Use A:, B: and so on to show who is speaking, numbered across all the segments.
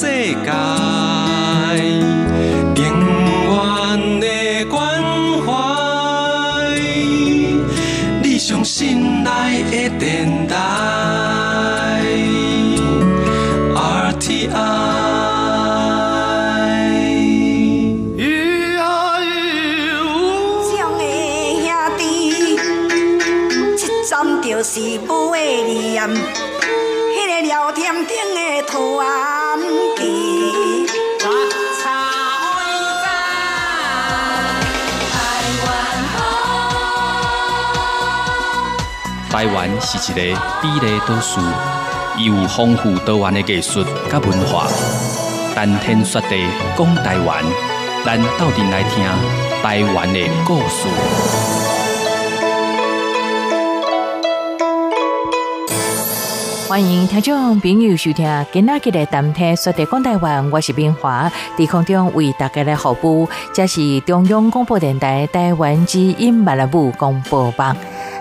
A: 世界，台
B: 湾是一个美丽都市，伊有丰富多元的艺术甲文化。谈天说地讲台湾，咱斗阵来听台湾的故事。
C: 欢迎听众朋友收听今仔日的谈天说地讲台湾，我是冰华，在空中为大家来服务，这是中央广播电台台湾之音马拉布广播网。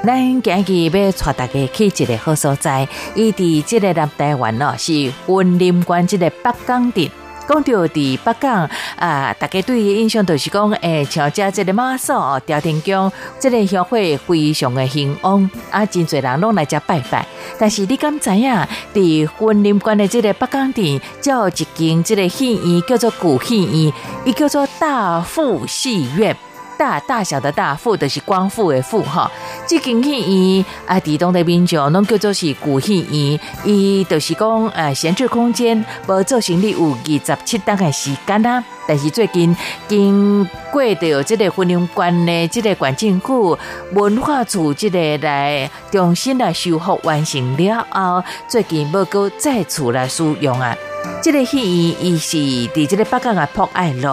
C: 咱今日要带大家去一个好所在，伊伫这个南台湾哦，是云林县这个北港镇。讲到伫北港啊，大家对伊印象就是讲，诶，像遮这个马祖哦，朝天宫，这个协会非常的兴旺，啊，真侪人拢来遮拜拜。但是你敢知影，伫云林县的这个北港镇，叫一间这个戏院叫做古戏院，伊叫做大富戏院。大大小的大富就是光复的富哈，这间戏院啊，地东的民众拢叫做是古戏院，伊就是讲呃闲置空间，无做成立有二十七档的时间啦。但是最近经过着这个婚姻关的这个管政府文化处这个来重新来修复完成了后，最近要够再次来使用啊。这个戏院伊是伫这个北港啊博爱路，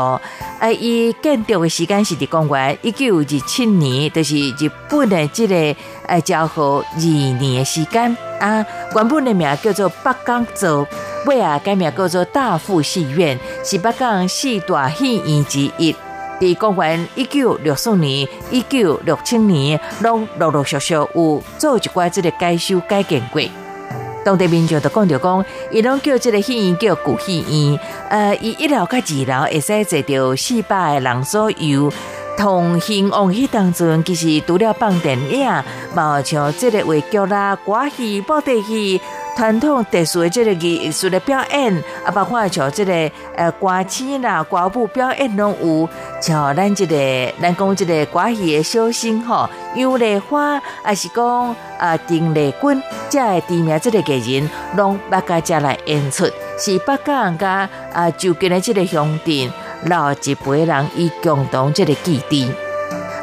C: 啊，伊建筑的时间是伫公元一九二七年，就是日本的这个呃昭和二年的时间啊。原本的名叫做北港座，尾啊改名叫做大富戏院，是北港四大戏院之一。伫公元一九六四年、一九六七年，拢陆陆续续有做一寡这个改修改建过。当地民众就讲着讲，伊拢叫这个戏院叫旧戏院。呃，伊一楼甲二楼会使坐着四百个人左右。同兴旺迄当中，其实除了放电影，无像这个话剧啦、歌戏、布袋戏。传统特殊的这个艺术的表演，啊，包括像这个呃歌星啦、歌舞表演拢有，像咱这个咱讲这个歌戏的小生吼，杨丽花，还是讲啊丁丽君，这个知名这个艺人，拢八家家来演出，是八家人家啊就近的这个乡镇，老一辈人以共同这个基地。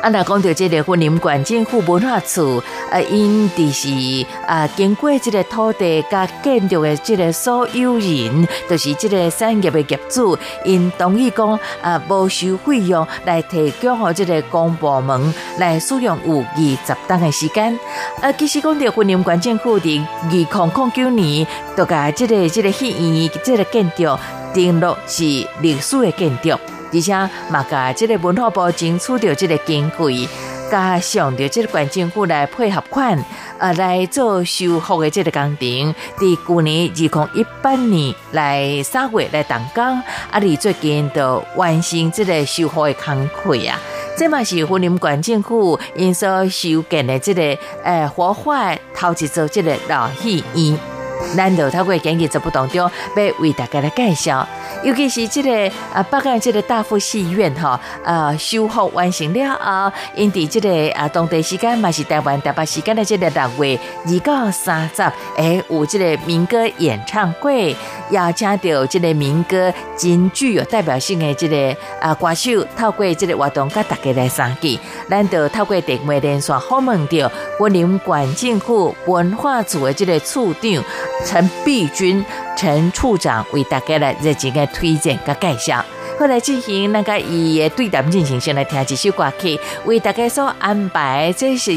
C: 啊，那讲到这个婚林县政府文化处，啊，因的是啊，经过这个土地加建筑的这个所有人，就是这个产业的业主，因同意讲啊，无收费用来提供好这个公部门来使用有二十档的时间。啊，其实讲到婚林县政府的二零零九年，都甲这个这个戏院这个建筑定落是历史的建筑。而且，嘛甲这个文化部争取到这个经费，加上着这个县政府来配合款，呃，来做修复的这个工程。伫去年二零一八年来三月来动工，啊，你最近就完成这个修复的工课啊。这嘛是湖林县政府因所修建的这个呃活化头一座这个老戏院。难道透过今日节目当中要为大家来介绍？尤其是这个啊，北港这个大富戏院哈，呃，修复完成了啊，因伫这个啊，当地时间嘛是台湾台北时间的这个六月二到三十，诶，有这个民歌演唱会，邀请到这个民歌真具有代表性的这个啊歌手，透过这个活动，甲大家来参加。咱就透过电话连线访问到云林县政府文化组的这个处长陈碧君。陈处长为大家来热情的推荐和介绍，后来进行那个伊的对谈进行，先来听几首歌曲，为大家所安排。这是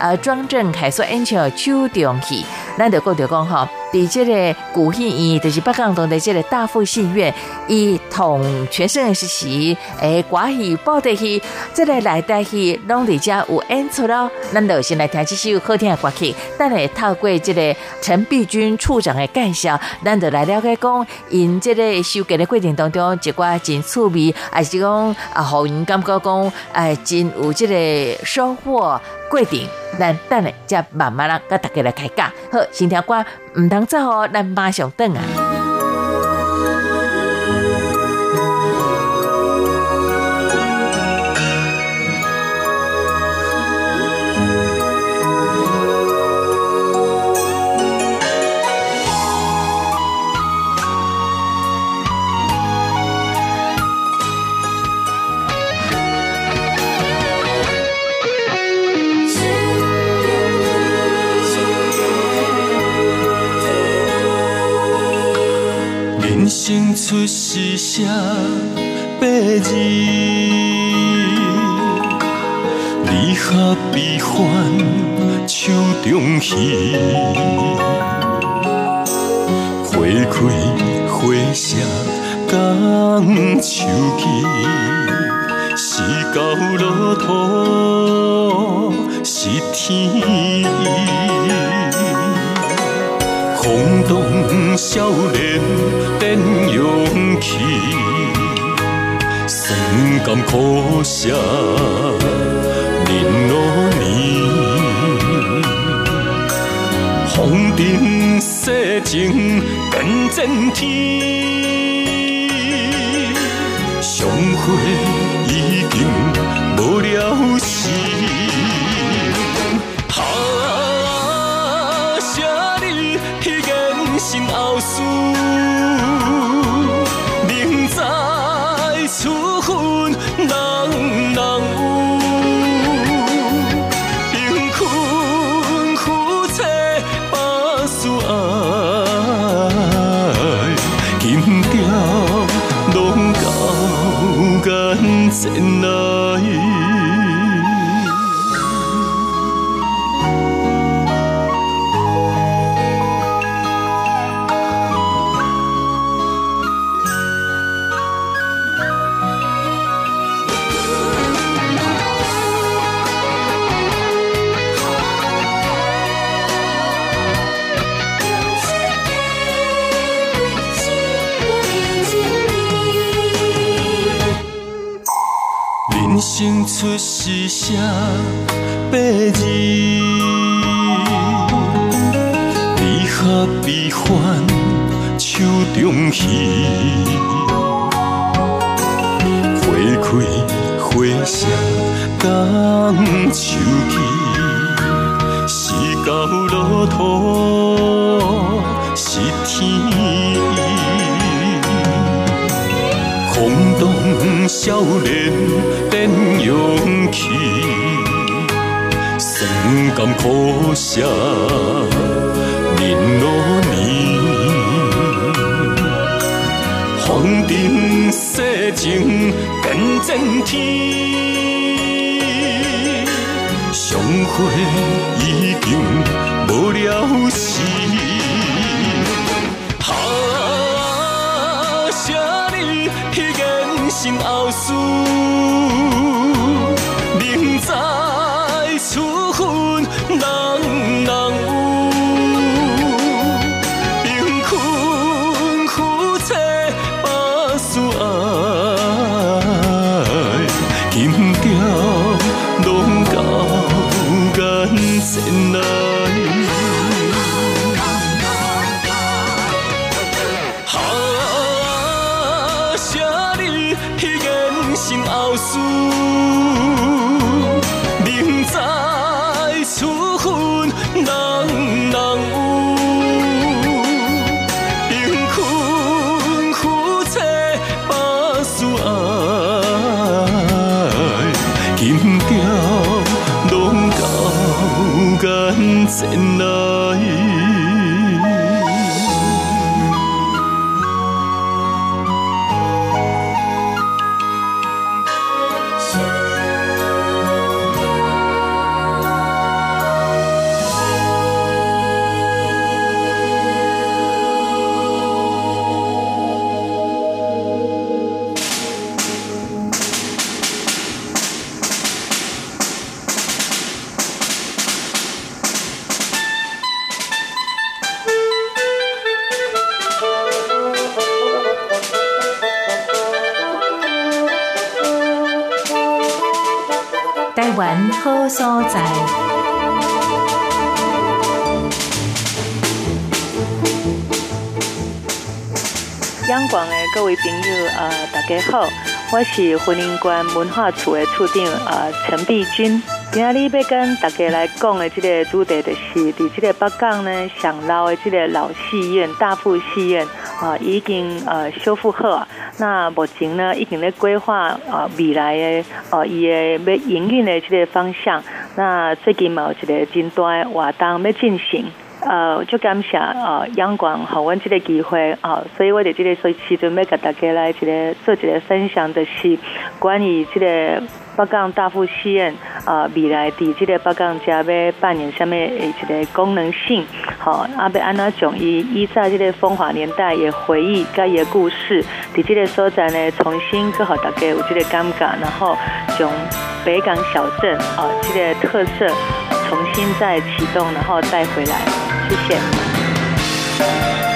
C: 呃庄正凯所演唱的《秋中戏》，咱就讲就讲吼，伫这个古戏院，就是北港东的这个大富戏院，伊同全盛时期诶，歌戏、布袋戏，这个来带戏，拢伫遮有演出咯。咱就先来听这首好听的歌曲，等下透过这个陈碧君处长的介绍，咱就来了解讲，因这个收割的过程当中，一寡真趣味，还是讲啊，互因感觉讲，哎，真有这个收获过程。咱等下再慢慢啊，甲大家来开讲。好，先听歌，唔通走哦，咱马上等啊。
A: 出是写八字，离合悲欢手中戏，花开花谢讲手机，是到路途是天。懵懂少年变勇气，酸甘苦涩忍落年，风尘世情变真天，相会已经无了时。出情变真天，相会已经无了时。
C: 好所在。
D: 央广的各位朋友，呃，大家好，我是婚姻观文化处的处长，呃，陈碧君。今仔日要跟大家来讲的这个主题，就是伫这个北港呢，上老的这个老戏院大富戏院啊，已经呃修复好。那目前呢，已经咧规划啊未来的哦伊的要营运的这个方向。那最近嘛有一个真大的活动要进行。呃，就感谢呃阳光好阮这个机会啊，所以我哋这个所时准备甲大家来一个做一个分享，的是关于这个北港大富戏院啊未来伫这个北港家要扮演什么一个功能性，好，啊要安怎将伊依在这个风华年代也回忆、甲伊的故事，伫这个所在呢重新搁好大家有这个感觉，然后将北港小镇啊这个特色重新再启动，然后带回来。谢谢。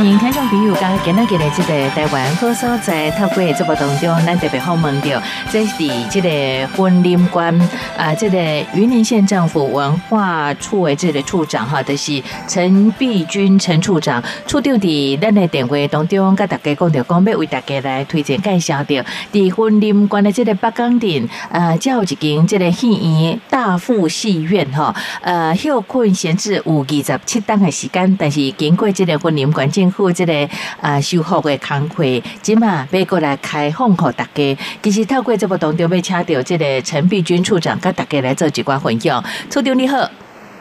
C: 欢迎听众朋友，刚今日嘅咧，这个台湾好所在，透过节目当中，咱特别好问到，这是这个婚林关啊，这个云林县政府文化处的这个处长哈，就是陈碧君陈处长，处长伫咱的电话当中，跟大家讲着讲，要为大家来推荐介绍着，伫婚林关的这个北港镇啊，有一间这个戏院大富戏院哈，呃，休困闲置有二十七档的时间，但是经过这个婚林关政府这个啊修复的工会，即嘛要过来开放给大家。其实透过这部当中要请到即个陈碧君处长，跟大家来做一寡分享。处长你好。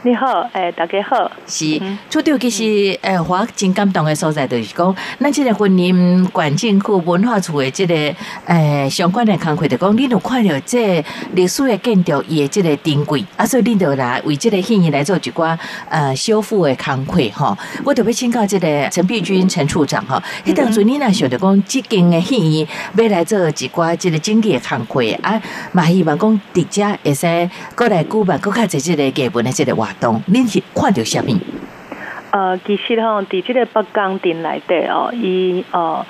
D: 你好，诶，大家好。
C: 是，处长其实，诶，我真感动的所在就是讲，咱即个婚姻管政府文化处的这个，诶，相关的工课就讲，你都看到这历史的建筑伊的这个珍贵，啊，所以你就来为即个戏院来做一寡呃修复的工课吼。我特别请教即个陈碧君陈处长吼，迄当初你若想着讲，即间的戏院要来做一寡即个经济的工课啊，嘛希望讲伫遮会使过来举办，搁较在即个基本的即个话。动，恁是看到虾米？
D: 呃，其实吼，伫即个北港镇内底哦，伊哦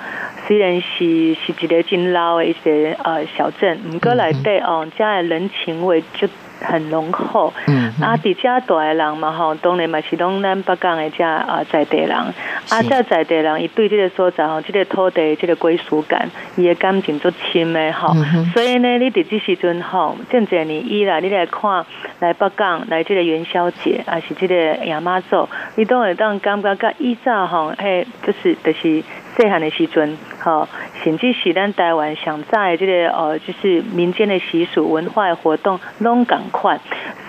D: 虽然是是一个真老的一些呃小镇，毋过内底哦，遮的人情味就。很浓厚，嗯，啊，伫遮住诶人嘛吼，当然嘛是拢咱北港诶遮啊在地人，啊，遮在地人伊对即个所在吼，即个土地即个归属感，伊诶感情足深诶吼，所以呢，你伫即时阵吼，正侪年以来，你来看来北港来即个元宵节，啊是即个亚妈祖，你都会当感觉甲以早吼，嘿，就是就是细汉的时阵，吼。甚至是咱台湾上在这个呃，就是民间的习俗、文化活动拢共款，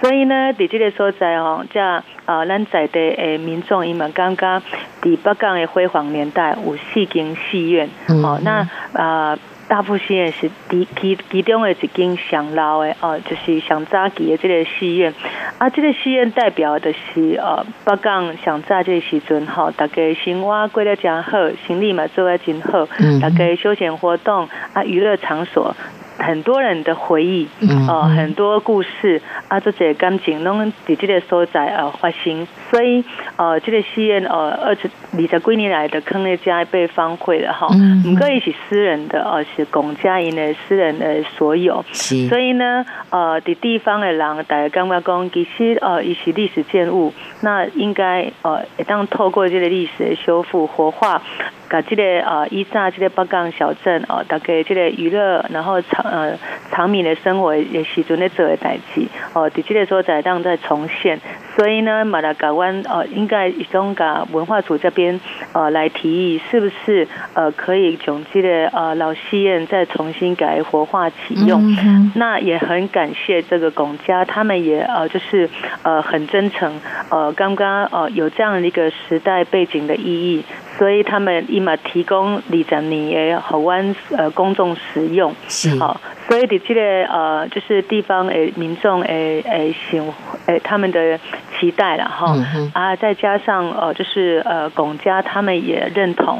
D: 所以呢，伫这个所在哦，即啊，咱在地诶民众伊嘛感觉，伫北港的辉煌年代有四间戏院，哦，那啊。大埔戏院是其其其中的一间上老的哦，就是上早期的这个戏院。啊，这个戏院代表的是呃，北港上早这时阵吼，大家生活过得真好，生意嘛做得真好，大家休闲活动啊，娱乐场所。很多人的回忆，哦，很多故事啊，这些感情拢伫这个所在呃发生，所以呃，这个戏院呃二十二十几年来的坑咧家被荒废了哈，唔可以是私人的哦，是龚家营的私人的所有，所以呢呃，伫地方的人大家感觉讲，其实呃，伊是历史建物，那应该呃，当透过这个历史的修复活化。甲即个呃，依早即个北港小镇哦，大概即个娱乐，然后长呃长民的生活也时阵咧做诶代志哦，伫即个所在当在重现，所以呢，马达港湾呃，应该一种甲文化处这边呃来提议，是不是呃可以从即个呃老戏院再重新改活化启用？那也很感谢这个龚家，他们也呃就是呃很真诚呃刚刚呃有这样的一个时代背景的意义。所以他们伊嘛提供二十年诶，好湾呃公众使用，
C: 是。
D: 好，所以伫这个呃就是地方诶民众诶诶想诶他们的期待了哈。啊，再加上呃就是呃龚家他们也认同，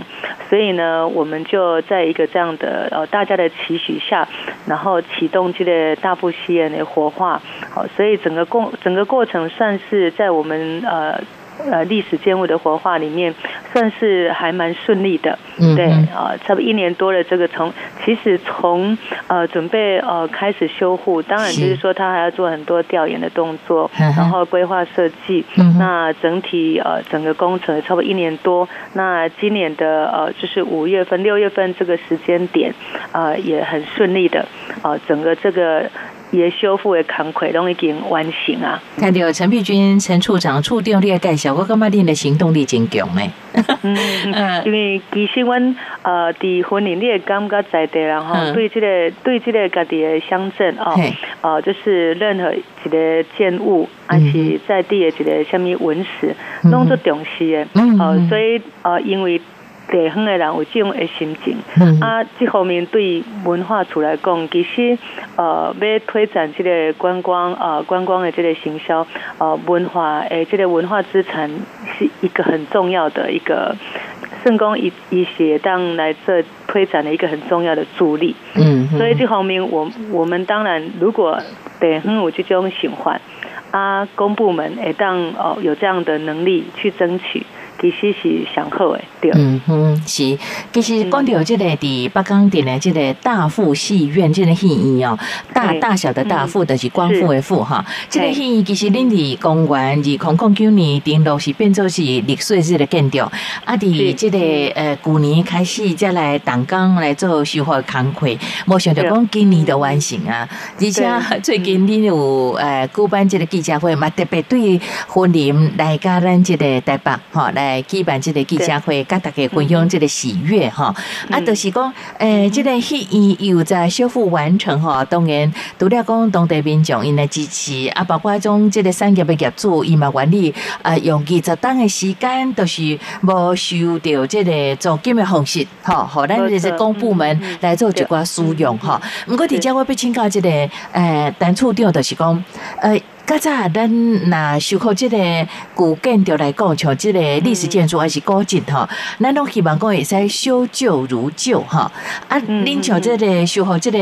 D: 所以呢我们就在一个这样的呃大家的期许下，然后启动这个大富戏院的活化，好，所以整个过整个过程算是在我们呃。呃历史建物的活化里面，算是还蛮顺利的。
C: 嗯
D: 对
C: 哼
D: 啊，差不多一年多了，这个从其实从呃准备呃开始修护，当然就是说他还要做很多调研的动作，然后规划设计。
C: 嗯
D: 那整体呃整个工程差不多一年多。那今年的呃就是五月份、六月份这个时间点，呃也很顺利的，呃整个这个也修复的工课拢已经完成啊。
C: 看到陈碧君陈处长处长你的介绍，我感觉恁的行动力真强呢。
D: 嗯，
C: 嗯
D: 因为其实阮呃，伫婚姻你会感觉在地啦吼，对这个对这个家己的乡镇哦，呃，就是任何一个建物，还是在地的一个什么文史，拢做重视的，
C: 嗯
D: 呃
C: 嗯，
D: 所以呃，因为地方的人有这种的心情。
C: 嗯
D: 啊，这方面对文化处来讲，其实呃，要推展这个观光呃观光的这个行销呃文化诶，这个文化资产是一个很重要的一个圣公一一些当来这推展的一个很重要的助力。
C: 嗯，
D: 所以这方面我我们当然如果地方有这种循环啊，公部门会当哦有这样的能力去争取，其实是上好的，对。
C: 嗯哼，是，其实讲到这个伫北港店的这个大富戏院这个戏院哦，大大小的大富就是光复的富哈。这个
D: 嘿
C: 戏院其实恁伫公园二空空九年顶楼是变作是历史式的建筑，啊，伫
D: 是。
C: 这个呃旧年开始再来动工来做修复工课，无想到讲今年就完成啊，而且 最近恁有呃举办这个记者会嘛，特别对婚礼来甲咱这个台北吼来举办这个记者会，跟大家分享这个喜悦哈。啊，
D: 嗯
C: 就是讲，诶，这个戏院又在修复完成吼，当然除了讲当地民众因来支持，啊，包括种这个产业的业主，伊嘛愿意啊用二十档的时间，都是无收到这个租金的方式，吼，好咱这些公部门来做一寡使用哈。毋过，伫遮我要请教这个诶，单处长就是讲，呃。较早咱若修复即个古建筑来讲，像即个历史建筑还是古迹吼，咱拢希望讲会使修旧如旧吼。啊，
D: 嗯
C: 恁像即个修复即个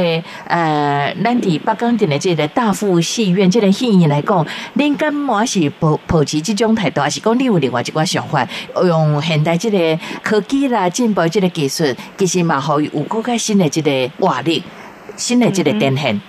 C: 呃，咱伫北港镇的即个大富戏院即个戏院来讲，恁敢嘛是保保持即种态度，还是讲你有另外一寡想法，用现代即个科技啦、进步即个技术，其实嘛，互有更较新的即个活力、新的即个展现。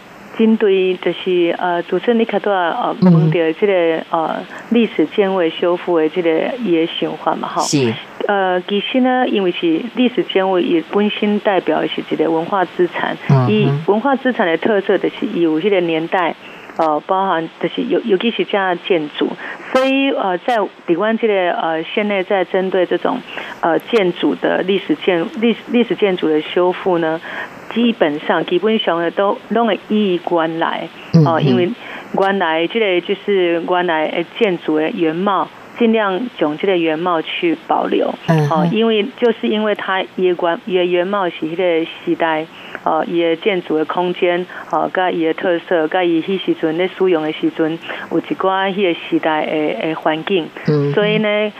D: 针对就是呃，主持人你看到呃，
C: 嗯
D: 问到这个呃历史建位修复的这个也循环嘛哈。
C: 是，
D: 呃，其实呢，因为是历史建位，也本身代表的是一个文化资产。
C: 嗯
D: 以文化资产的特色就是有这个年代，呃，包含就是尤尤其是这样的建筑，所以呃，在底湾这个呃，现在在针对这种呃建筑的历史建历史历史建筑的修复呢，基本上基本上呢都拢会依原来哦、
C: 嗯
D: 因为原来这个就是原来的建筑的原貌。尽量将这个原貌去保留，
C: 嗯
D: 哦，
C: 哼
D: 因为就是因为它伊的原伊的原貌是迄个时代，哦，伊的建筑的空间，哦，甲伊的特色，甲伊迄时阵咧使用的时阵，有一寡迄个时代的的环境，
C: 嗯
D: 所以呢。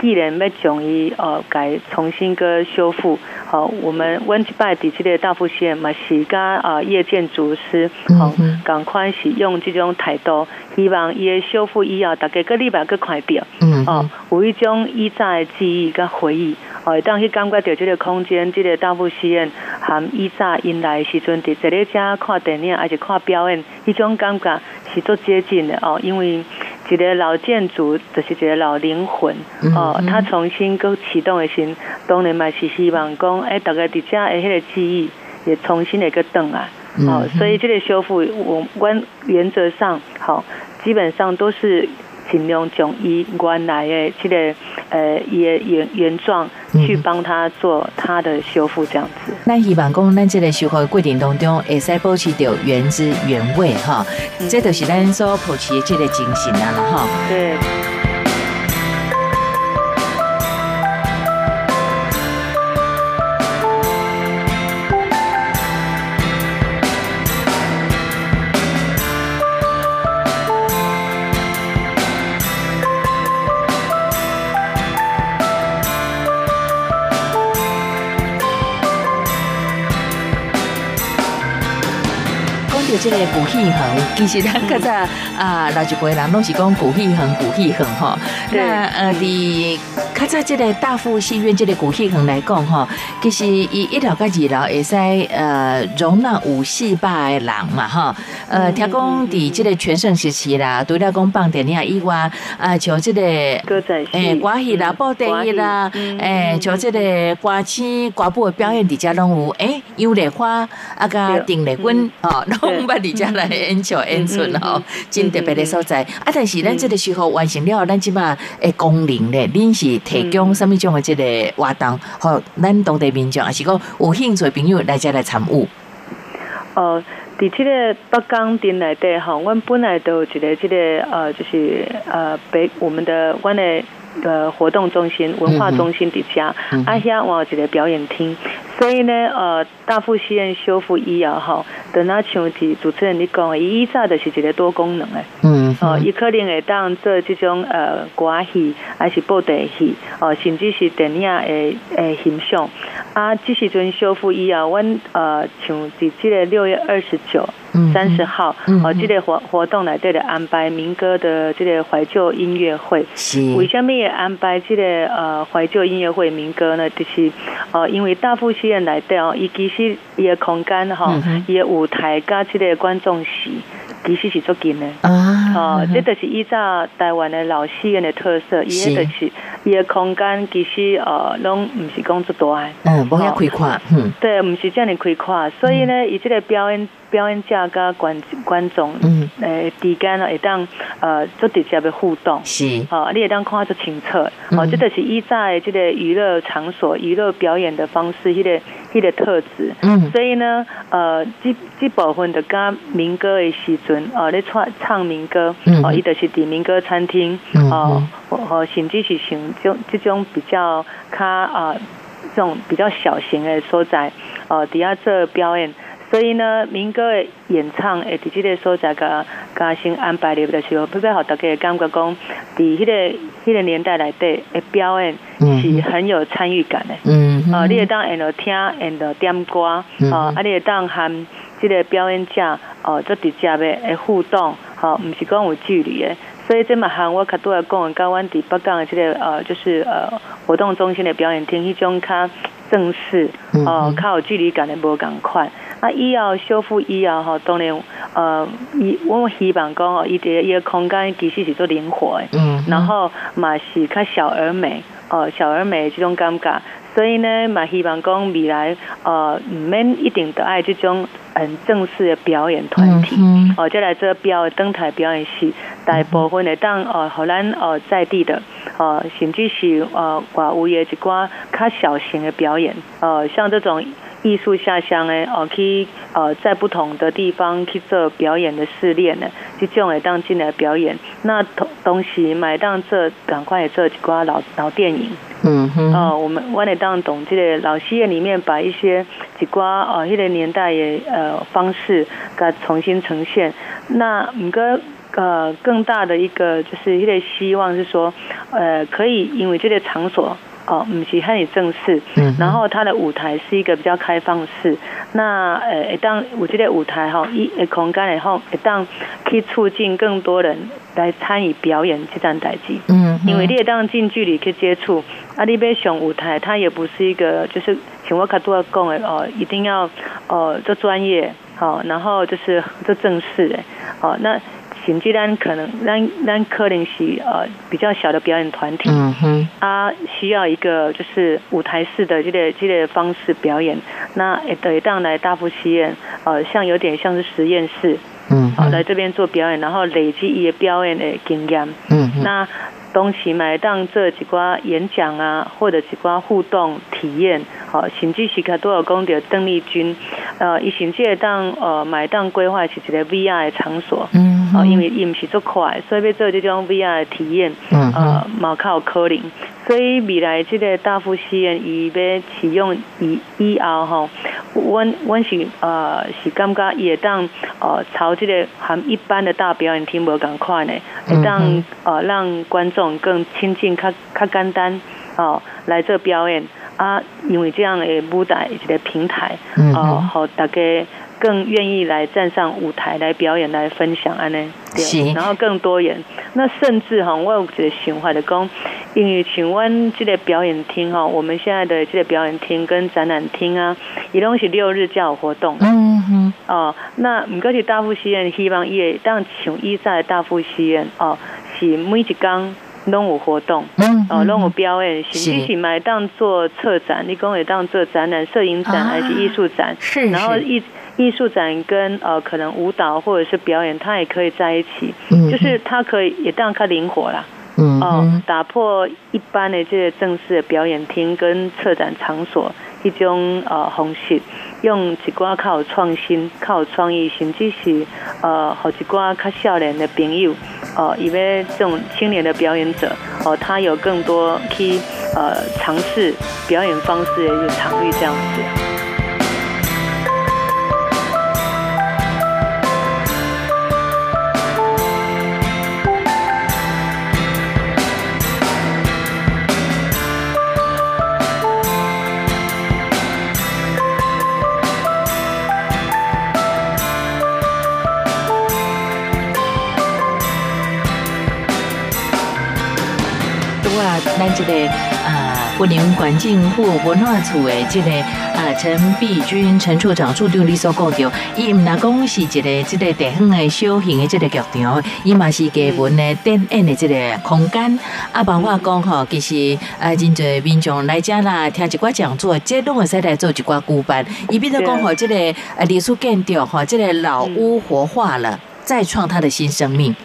D: 既然要将伊哦改重新个修复，好、我们温吉拜底这个大富县嘛是甲呃业建筑师，好、
C: 嗯哼
D: 赶快是用这种态度，希望伊的修复以后，大家个礼拜个快点。
C: 嗯
D: 哦，有一种以前的记忆甲回忆，哦，会当去感觉到这个空间，这个大富戏院含以前因来的时阵，伫这个遮看电影，还是看表演，迄种感觉是做接近的哦，因为一个老建筑就是一个老灵魂哦
C: 嗯，
D: 它重新搁启动的时，当然嘛是希望讲，哎，大家伫遮的迄个记忆也重新的个动啊。哦
C: 嗯，
D: 所以这个修复，我原原则上好，基本上都是尽量将伊原来的这个呃伊的原原状去帮他做他的修复，这样子。
C: 咱希望讲，咱这个修复的过程当中，会使保持着原汁原味哈，这就是咱所保持的这个精神啊了哈。
D: 对。
C: 这个古戏园，其实咱较早啊，老一辈人拢是讲古戏园，古戏园吼。
D: 对
C: 那呃，伫较早这个大富戏院这个古戏园来讲吼，其实伊一楼甲二楼会使呃容纳五四百的人嘛吼。呃，听讲伫即个全盛时期啦，除了讲放电影以外，啊，像即个
D: 歌仔戏
C: 诶，歌戏啦、
D: 嗯
C: 布袋戏啦诶，像即个歌星、歌舞的表演，伫遮拢有诶，杨丽花啊，甲
D: 对。
C: 丁丽君哦，拢捌伫遮来演唱演出吼
D: 嗯，
C: 真特别的所在。啊，但是咱即个时候完成了，咱即马诶功能咧，恁是提供什么种的即个活动，互咱当地民众，还是讲有兴趣的朋友来遮来参与？
D: 呃，伫即个北港镇内底吼，阮本来都有一个即、个呃，就是呃北我们的阮的呃活动中心、文化中心伫遮，
C: 嗯
D: 啊遐我有一个表演厅，所以呢，呃，大富戏院修复以后吼，等那像是主持人你讲的，伊以早就是一个多功能的。
C: 嗯，
D: 哦，伊可能会当做即种呃歌戏，还是布袋戏，哦，甚至是电影的诶形象。啊，即时阵修复以后，阮呃像伫即个六月二十九
C: 嗯、
D: 三十号，
C: 嗯
D: 哦，即个活活动内底的安排民歌的即个怀旧音乐会。
C: 是，
D: 为什么会安排这个呃怀旧音乐会民歌呢？就是呃，因为大富戏院内底哦，伊其实伊的空间吼
C: 嗯哼，
D: 伊的舞台甲即个观众席其实是足近的。
C: 啊，
D: 哦，这就是依照台湾的老戏院的特色，伊
C: 是
D: 迄就是伊的空间其实呃拢毋是讲足大。的，
C: 嗯，无遐开阔，嗯。
D: 对，毋是遮尔开阔，所以呢，伊即个表演表演者甲观观众
C: 嗯，
D: 诶之间呢会当呃做直接的互动。
C: 是，
D: 哦，你会当看足清楚。
C: 嗯。
D: 哦，这就是依在这个娱乐场所、娱乐表演的方式，迄、个迄、个特质。
C: 嗯。
D: 所以呢，呃，这这部分就甲民歌的时阵，哦，咧唱唱民歌，
C: 嗯。
D: 哦，伊就是伫民歌餐厅，
C: 嗯
D: 哦，哦，甚至是像这种这种比较较啊、这种比较小型的所在，哦，底下做表演。所以呢，民歌的演唱会伫即个所在，甲甲先安排入，就是要要互大家感觉讲，伫迄、个迄、个年代内底的表演
C: 嗯
D: 是很有参与感的。
C: 嗯，
D: 啊，你会当沿着听，沿着点歌，
C: 嗯
D: 哦，啊，你会当和即个表演者哦做直接的诶互动，吼，毋是讲有距离的。所以这嘛和我较拄来讲的，甲阮伫北港的即个呃，就是呃活动中心的表演厅，迄种较正式，哦
C: 嗯，
D: 较有距离感的无共款。啊，以后修复以后吼，当然呃，伊我希望讲哦，伊伫伊的空间其实是做灵活的。
C: 嗯，
D: 然后嘛是较小而美哦，小而美的这种感觉，所以呢嘛希望讲未来呃唔免一定得爱这种很正式的表演团体。
C: 嗯
D: 哦，再来这表登台表演是，大部分会当哦，互咱哦在地的呃，甚至是呃外围的一寡较小型的表演，呃，像这种艺术下乡诶哦，去呃在不同的地方去做表演的试炼呢，这种会当进来表演。那同东西买当做赶快也做一寡老老电影。
C: 嗯哼，
D: 哦，我们我得当懂这个老戏院里面把一些几瓜哦迄个年代的呃方式给它重新呈现。那五个呃更大的一个就是一个希望是说，呃可以因为这个场所。哦，不是很正式，
C: 嗯
D: 然后它的舞台是一个比较开放式。那呃，一当有这个舞台哈，一呃空间以后，会当可以促进更多人来参与表演这件代际。
C: 嗯，
D: 因为你也当近距离去接触，啊，你要上舞台，它也不是一个就是像我卡多讲的哦，一定要哦做专业，好、然后就是做正式的，哦，那甚至咱可能咱咱可能是呃比较小的表演团体，
C: 嗯哼，
D: 啊，需要一个就是舞台式的这个这个方式表演，那也得当来大富戏院，呃，像有点像是实验室，
C: 嗯
D: 好、来这边做表演，然后累积一个表演的经验。
C: 嗯哼，
D: 那东西买当这几寡演讲啊，或者几寡互动体验，好、甚至是较多有讲到邓丽君，呃，伊甚至会当呃买当规划是一个 VR 的场所，
C: 嗯
D: 哦，因为伊毋是足快，所以要做即种 VR 的体验，
C: 嗯
D: 呃，嘛较有可能。所以未来即个大富戏院伊要启用以以后吼，阮阮是呃是感觉伊会当呃朝即个含一般的大表演厅无共款的，会当
C: 嗯
D: 呃让观众更亲近、较较简单哦来做表演。啊，因为这样的舞台一个平台
C: 嗯
D: 哦，互大家更愿意来站上舞台来表演来分享安呢，对，然后更多元。那甚至哈，我有一个想法的讲，因为请问这个表演厅哈，我们现在的这个表演厅跟展览厅啊，伊拢是六日才有活动。
C: 嗯哼，
D: 哦，那毋过是大富戏院，希望伊会当像以在大富戏院哦，是每一工拢有活动。
C: 嗯
D: 哦，拢有表演，甚
C: 是
D: 至是买当做策展，你讲会当做展览、摄影展
C: 啊
D: 还是艺术展，
C: 是是
D: 然后艺艺术展跟呃可能舞蹈或者是表演，它也可以在一起，
C: 嗯
D: 就是它可以也当然它灵活啦，
C: 嗯
D: 哦，，打破一般的这些正式的表演厅跟策展场所一种呃方式，用一寡较有创新、较有创意，甚至是呃，好一寡较少年的朋友，呃，因为这种青年的表演者，哦、他有更多去呃尝试表演方式的一个场域这样子。
C: 这个啊，婚姻环境府文化处的这个啊陈碧君陈处长处长你所讲到，伊毋若讲是一个这个地方的小型的这个剧场，伊嘛是给文的展演的这个空间。啊，包括讲吼，其实啊，真侪民众来遮啦，听一寡讲座，这拢会使来做一寡古板。伊比如讲吼，这个啊历史建筑吼，这个老屋活化了，再创它的新生命。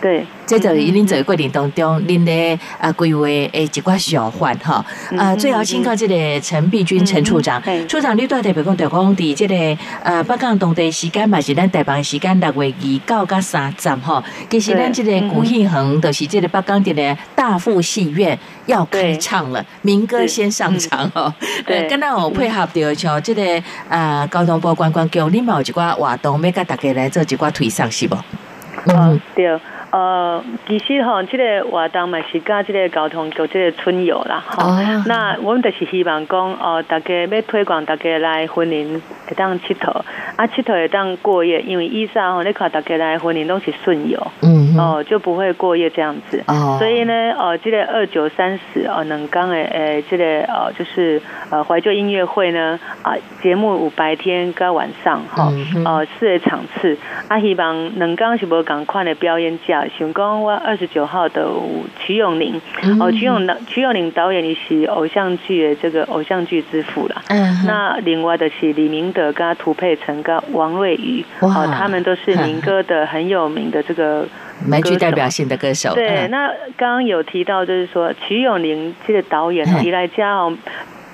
D: 对，
C: 这就是恁做的过程当中，恁咧啊规划诶一寡想法哈。啊，最后请教这个陈碧君陈处长
D: 嗯，
C: 处长你对代表讲，就讲伫这个呃北港当地时间嘛是咱台北时间六月二九到三十吼。其实咱这个古戏恒就是这个北港这个大富戏院要开唱了，民歌先上场哦。
D: 对
C: 呃，刚刚我配合着像这个啊交通部观光局，你嘛有一寡活动要甲大家来做一寡推送是无？
D: 嗯，对。呃，其实吼，这个活动嘛是甲这个交通局这个春游啦，吼、
C: 哦。
D: 那我们就是希望讲，哦、大家要推广大家来婚姻会当佚佗，啊，佚佗会当过夜，因为以上吼，你看大家来婚姻拢是顺游，
C: 嗯哼。
D: 哦，就不会过夜这样子。
C: 哦。
D: 所以呢，呃，这个二九三十哦，两刚的诶，这个呃，就是呃怀旧音乐会呢，啊、节目有白天跟晚上哈，
C: 嗯哼。
D: 呃，四个场次，啊，希望两刚是无共款的表演者，想讲我二十九号的有瞿永宁，
C: 嗯
D: 哦，瞿永瞿永宁导演伊是偶像剧的这个偶像剧之父啦。
C: 嗯哼
D: 那另外的是李明德、跟涂佩岑、跟王瑞宇，
C: 哇
D: 哦，他们都是民歌的很有名的这个
C: 蛮具代表性的歌手。
D: 对，
C: 嗯
D: 那刚刚有提到，就是说瞿永宁这个导演哦，
C: 嗯
D: 伊来家哦。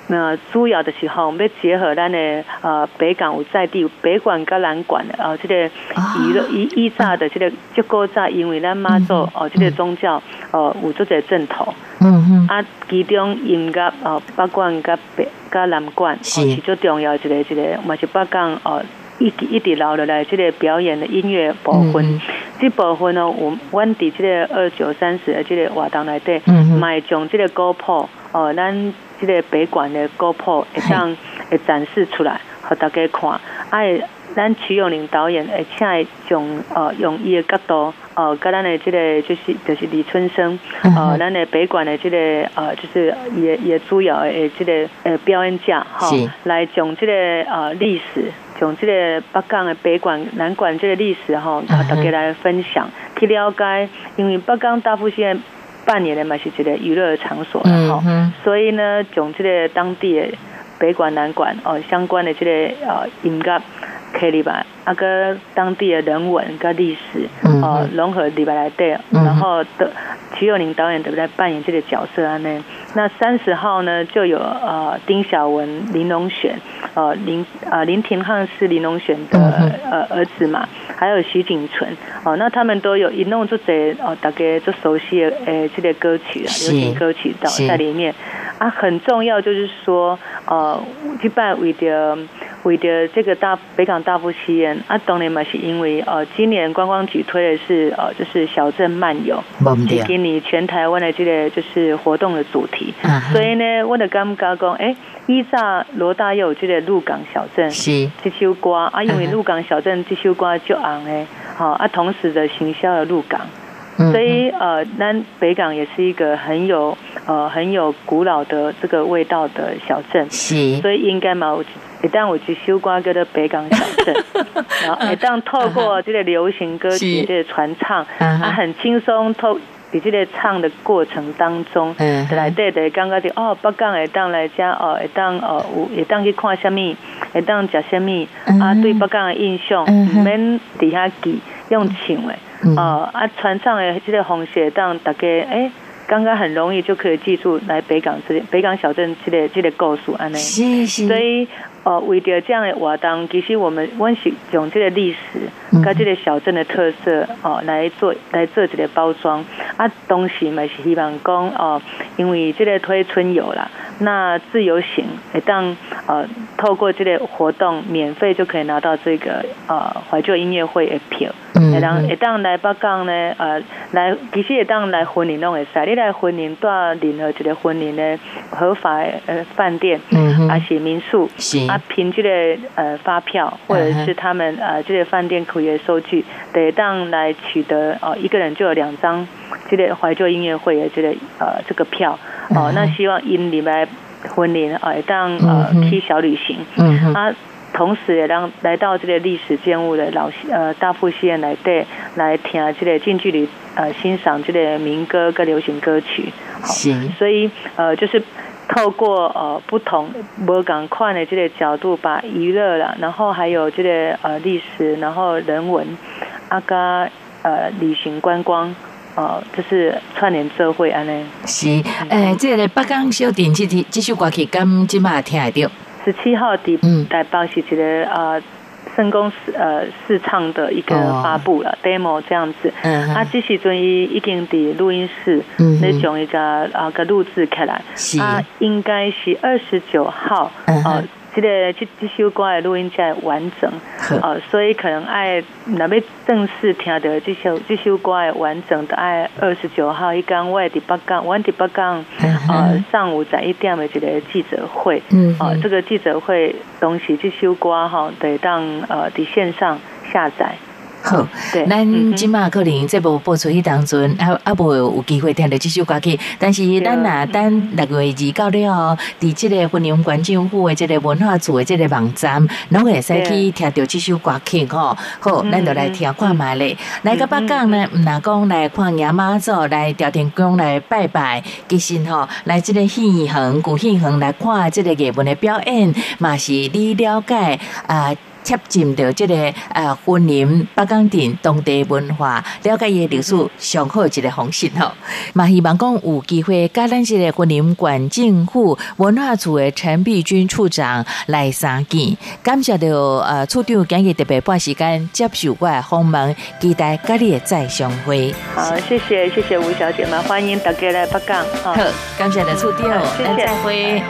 D: 那主要的时候，我们要结合咱的呃北港有在地北馆跟南馆的呃这个
C: 娱
D: 乐以以早的这个足够早，因为咱妈祖
C: 嗯
D: 哦这个宗教哦有这个正统
C: 嗯哼，
D: 啊，其中音乐哦北馆跟北跟南馆哦
C: 是
D: 是最重要的一个一个，嘛是北港哦一直一直留落来这个表演的音乐部分。
C: 嗯
D: 这部分呢，我阮伫这个二九三十的这个活动内底，
C: 嗯哼。
D: 买将这个歌谱，哦，咱这个北馆的歌谱会当会展示出来，互大家看。哎，咱瞿永玲导演会请会从呃用伊的角度，呃，甲咱的即个就是就是李春生，
C: 嗯
D: 呃，咱的北馆的即个呃就是也也主要的即个呃表演者哈
C: 是，
D: 来从即个呃历史。从即个北港的北馆、南馆这个历史哈，
C: 嗯哼
D: 大家来分享，去了解。因为北港大富县扮演的嘛是一个娱乐场所啦哈，
C: 嗯，
D: 所以呢，从这个当地的北管、南管哦相关的这个呃音乐。K 里吧，啊个当地的人文跟历史，
C: 嗯
D: 哦
C: 哼
D: 融合里边来对，然后的齐友宁导演对不对扮演这个角色啊呢？那三十号呢就有呃丁晓文、林龙选，呃林呃林廷汉是林龙选的、呃儿子嘛，还有徐景纯，哦、那他们都有一弄这些哦大家都熟悉的诶这类歌曲啊，流行歌曲到在里面啊，很重要就是说呃，一般为着为着这个大北港大腹溪宴啊，当然嘛是因为呃，今年观光局推的是呃，就是小镇漫游，是给你全台湾的这个就是活动的主题。所以呢，我的刚刚讲，哎，依照罗大佑这个鹿港小镇
C: 是。
D: 这首歌啊，因为鹿港小镇这首歌就红诶，好啊，同时的行销了鹿港。所以呃，那北港也是一个很有呃很有古老的这个味道的小镇，
C: 是，
D: 所以应该嘛，一旦我去修瓜哥的北港小镇，然后一旦透过这个流行歌曲这个传唱，啊，很轻松透，在这个唱的过程当中，来对对，刚刚就哦，北港会当来家哦，会当哦，会当去看什么，会当食什么，啊，对北港的印象，唔免底下记用唱的。哦啊，船上的这个红血当大家诶，刚刚很容易就可以记住来北港这北港小镇这个这个故事安尼，所以。哦，为着这样的活动，其实我们我是用这个历史跟这个小镇的特色哦来做来做这个包装啊。东西嘛是希望讲哦，因为这个推春游啦，那自由行会当呃透过这个活动免费就可以拿到这个呃怀旧音乐会的票。会当会当来北港呢呃来，其实会当来婚礼弄会使，你来婚礼住任何一个婚礼的合法呃饭店，嗯啊是民宿啊。凭这个呃发票，或者是他们呃这个饭店口业收据，得当来取得哦，一个人就有两张这个怀旧音乐会的这个呃这个票哦。那希望因你们婚礼啊，当呃去小旅行，啊，同时也让来到这个历史建物的老呃大富县来对来听这个近距离呃欣赏这个民歌跟流行歌曲。
C: 行，
D: 所以呃就是。透过呃不同不赶快的这个角度，把娱乐了，然后还有这个呃历史，然后人文，啊加呃旅行观光，呃就是串联社会安尼。
C: 是，诶，这个北港小电这这首歌曲，今今嘛听得到。
D: 十七号的台北是一个呃。成功试呃试唱的一个发布了 demo 这样子，嗯啊，这时阵伊已经伫录音室那种一个啊个录制起来，啊，应该是二十九号啊。这个这这首歌的录音在完整，哦，所以可能爱那边正式听到这首这首歌的完整的爱二十九号一刚外地北港，我伫北港，呃，上午在一点的一个记者会，哦，这个记者会东西这首歌哈得当呃的线上下载。
C: 好，咱今嘛可能这部播出去当中，啊啊无有机会听到这首歌曲，但是咱若等六月二到了，伫即个婚姻环境府的即个文化处的这个网站，拢会使去听到这首歌曲吼。好，咱就来听看卖咧。来个北港呢，毋若讲来看亚妈祖，来朝天宫来拜拜，其实吼来即个戏恒古戏恒来看即个艺文的表演，嘛是你了解啊。贴近着这个呃婚姻北港镇当地文化，了解伊历史上好一个方式吼。嘛希望讲有机会，甲咱这个婚姻管政府文化处的陈碧君处长来相见，感谢着呃处长今日特别半时间接受我的访问，期待甲你再相会。
D: 好，谢谢谢谢吴小姐嘛，欢迎大家来北港。
C: 好，感谢的处长，
D: 谢谢，
C: 再会。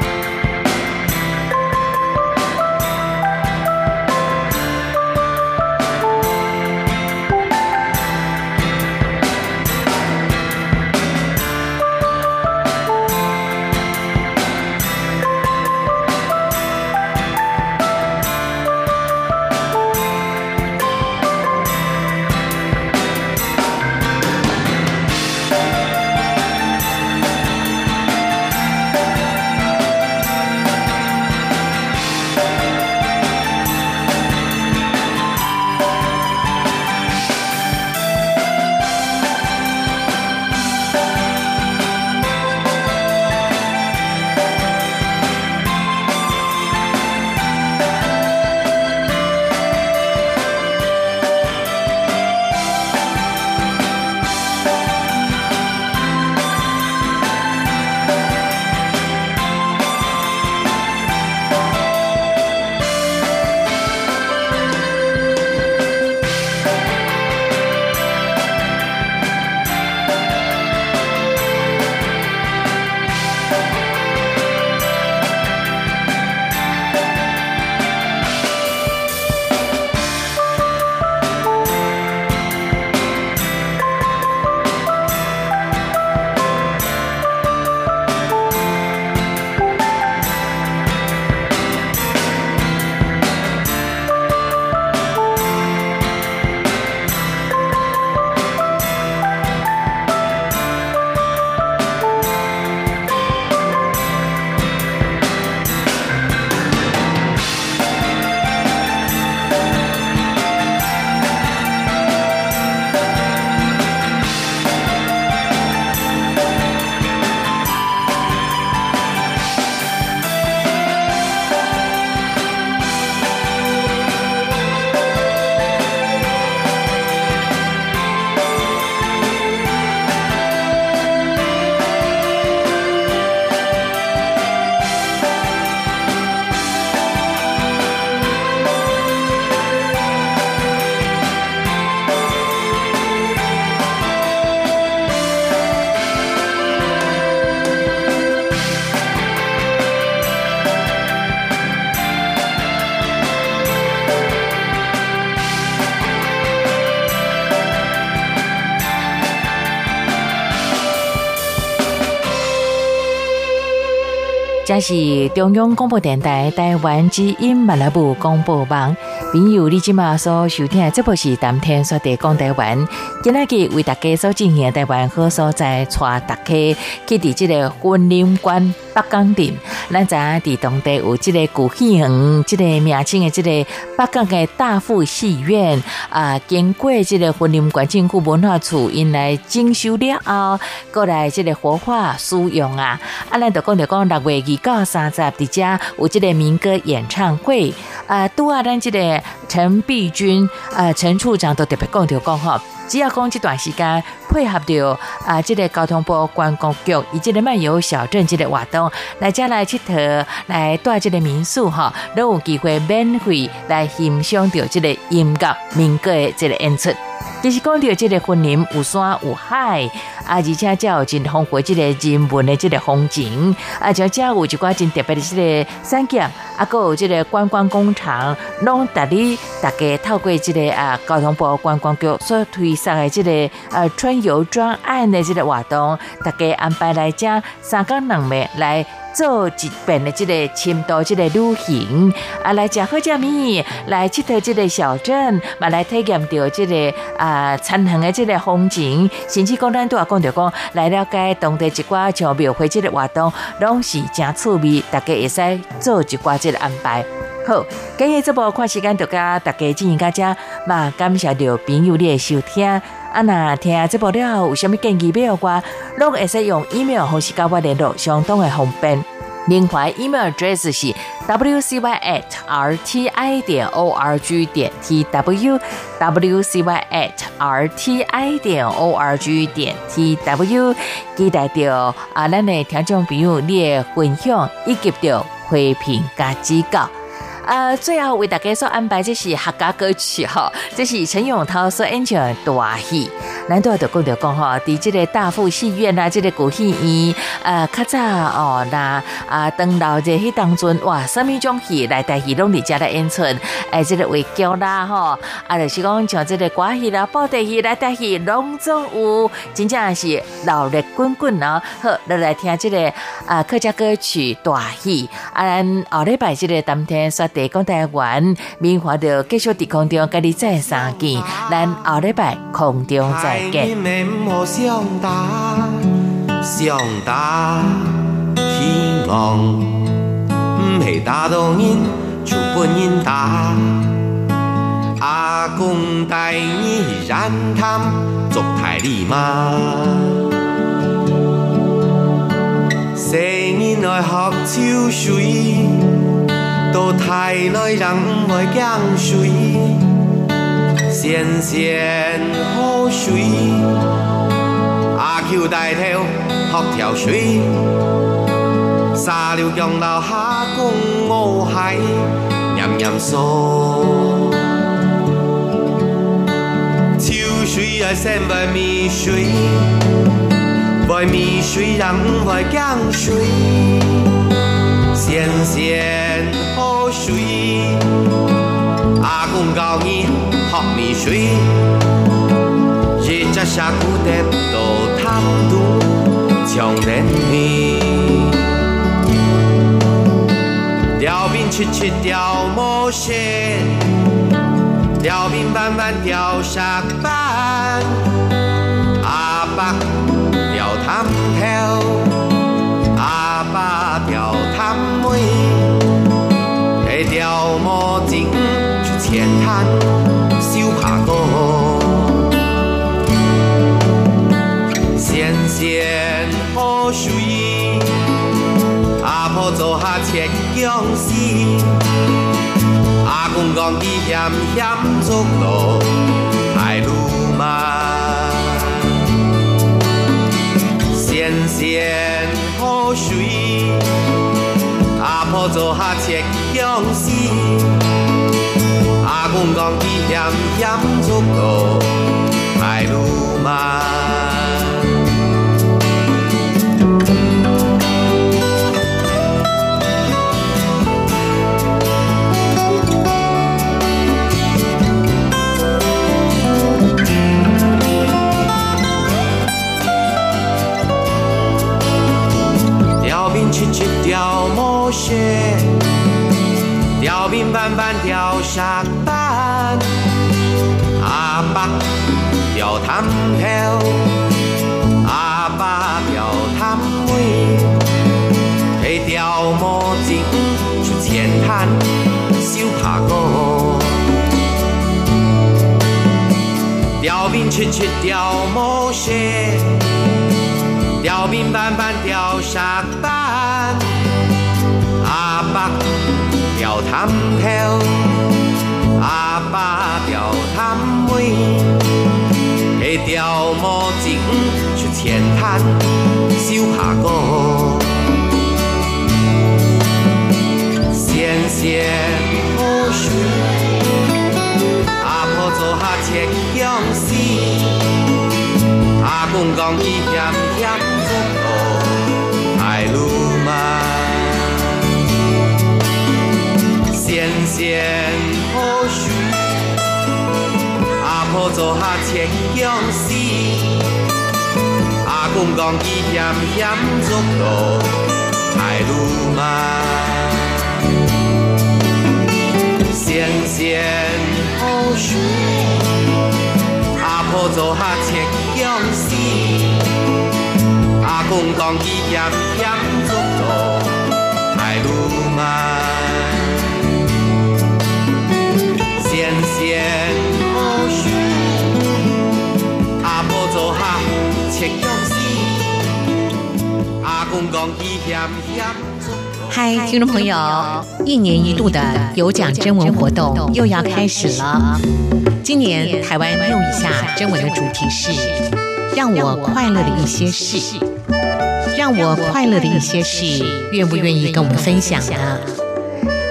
C: 是中央广播电台台湾之音马来部广播网。朋友，你今嘛所收听的这部是《谈天说地讲台湾》，今日为大家所进行的台湾好所在，带大家去伫这个婚林关北港镇。咱知影伫当地有这个古戏园，这个名称的这个北港的大富戏院啊，经过这个婚林关政府文化处因来精修了后，过来这个活化使用啊。啊，咱就讲着讲六月二到三十伫遮有这个民歌演唱会啊，拄啊，咱这个陈碧君啊，陈处长都特别讲着讲吼。只要讲这段时间配合着啊，这个交通部观光局以及的漫游小镇这个活动，来家来佚佗，来住这个民宿哈，都有机会免费来欣赏到这个音乐民歌的这个演出。其实讲到这个森林有山有海啊，而且才有真丰富这个人文的这个风景啊，就加有一寡真特别的这个山景啊，个有这个观光工厂，拢达你大家透过这个啊交通部观光局所推上的这个呃春游专案的这个活动，大家安排来将三港两面来。做一遍的这个深度这个旅行啊，来吃好食面，来佚佗这个小镇，嘛来体验到这个啊残恒的这个风景。甚至讲咱都要讲着讲，来了解当地一寡像庙会这个活动，拢是真趣味，大家会使做一寡这个安排。好，今日这部看时间就甲大家进行到这，嘛感谢着朋友你的收听。啊，那听这部了后有啥么建议要我，拢会使用 email 方式甲我联络，相当的方便。另外，email address 是 wcy at rti 点 org 点 tw wcy at rti 点 org 点 tw，期待着啊，咱的听众朋友你的分享以及着批评加指教。呃，最后为大家所安排这是客家歌曲哈，这是陈永涛所演唱的大戏。咱都要着讲着讲哈，伫这个大富戏院啊，这个古戏院，呃，较早哦，那啊，当老这迄当中哇，什么种戏来带戏拢伫遮来演出，哎，这个为叫啦哈，啊，就是讲像这个歌戏啦、布袋戏来带戏，拢总有，真正是闹热滚滚哦。好，来来听这个啊客家歌曲大戏，啊，咱后礼拜这个当天说。地讲台湾，明华就继续伫空中跟你再相见，咱后礼拜空中再见。上大上大天王，唔系打到人就本人打。阿公带你染汤做太里嘛，生人来学秋水。都太耐人唔会降水，咸咸好水。阿 Q 带头学跳水，沙流江流下公我海，念念嗦。秋水啊，先外面水，外面水人唔会降水，咸咸。水，阿公教你学米水，日只下古得都贪图强人皮，调兵七七调毛线，调兵板板调沙板，阿爸调汤条，阿爸调汤梅。条毛巾去浅滩修爬沟，咸咸好水，阿婆做下切姜丝，阿公讲伊咸咸做路海路嘛，咸咸好水。做下切姜丝，阿公讲伊咸咸做到海路嘛。调兵七七调。
E: 明板板钓沙蛋，阿爸钓滩头，阿爸钓滩尾，去钓毛巾出浅滩，小爬哥。钓兵吃吃钓毛蟹，钓明板板钓沙蛋，钓滩头，阿爸钓滩尾，去钓毛巾出浅滩，小爬哥，咸咸好水。阿婆做下切姜丝，阿公讲伊咸咸咸好水。阿婆做下切姜丝，阿公讲伊咸咸做路爱路嘛。咸咸好水，阿婆做下切姜丝，阿公讲伊咸咸做路爱路嘛。
F: 嗨，听众朋友，一年一度的有奖征文活动又要开始了。今年台湾又一下征文的主题是“让我快乐的一些事”，让我快乐的一些事，愿不愿意跟我们分享呢？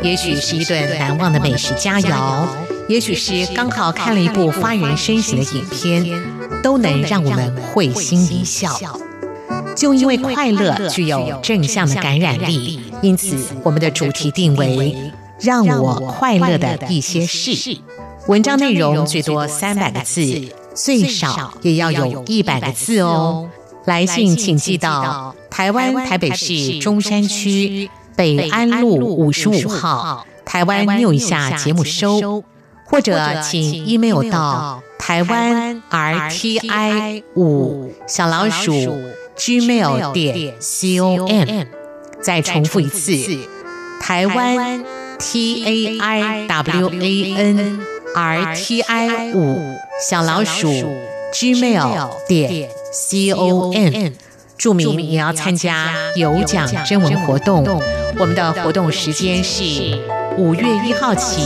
F: 也许是一顿难忘的美食佳肴，也许是刚好看了一部发人深省的影片，都能让我们会心一笑。就因为快乐具有正向的感染力，因此我们的主题定为“让我快乐的一些事”。文章内容最多三百个字，最少也要有一百个字哦。来信请寄到台湾台北市中山区北安路五十五号台湾 New 一下节目收，或者请 email 到台湾 RTI 五小老鼠。gmail 点 com，再重复一次，台湾 t a i w a n r t i 五小老鼠 gmail 点 com，注明你要参加有奖征文活动。我们的活动时间是五月一号起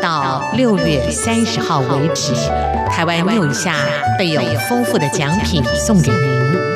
F: 到六月三十号为止。台湾六以下备有丰富的奖品送给您。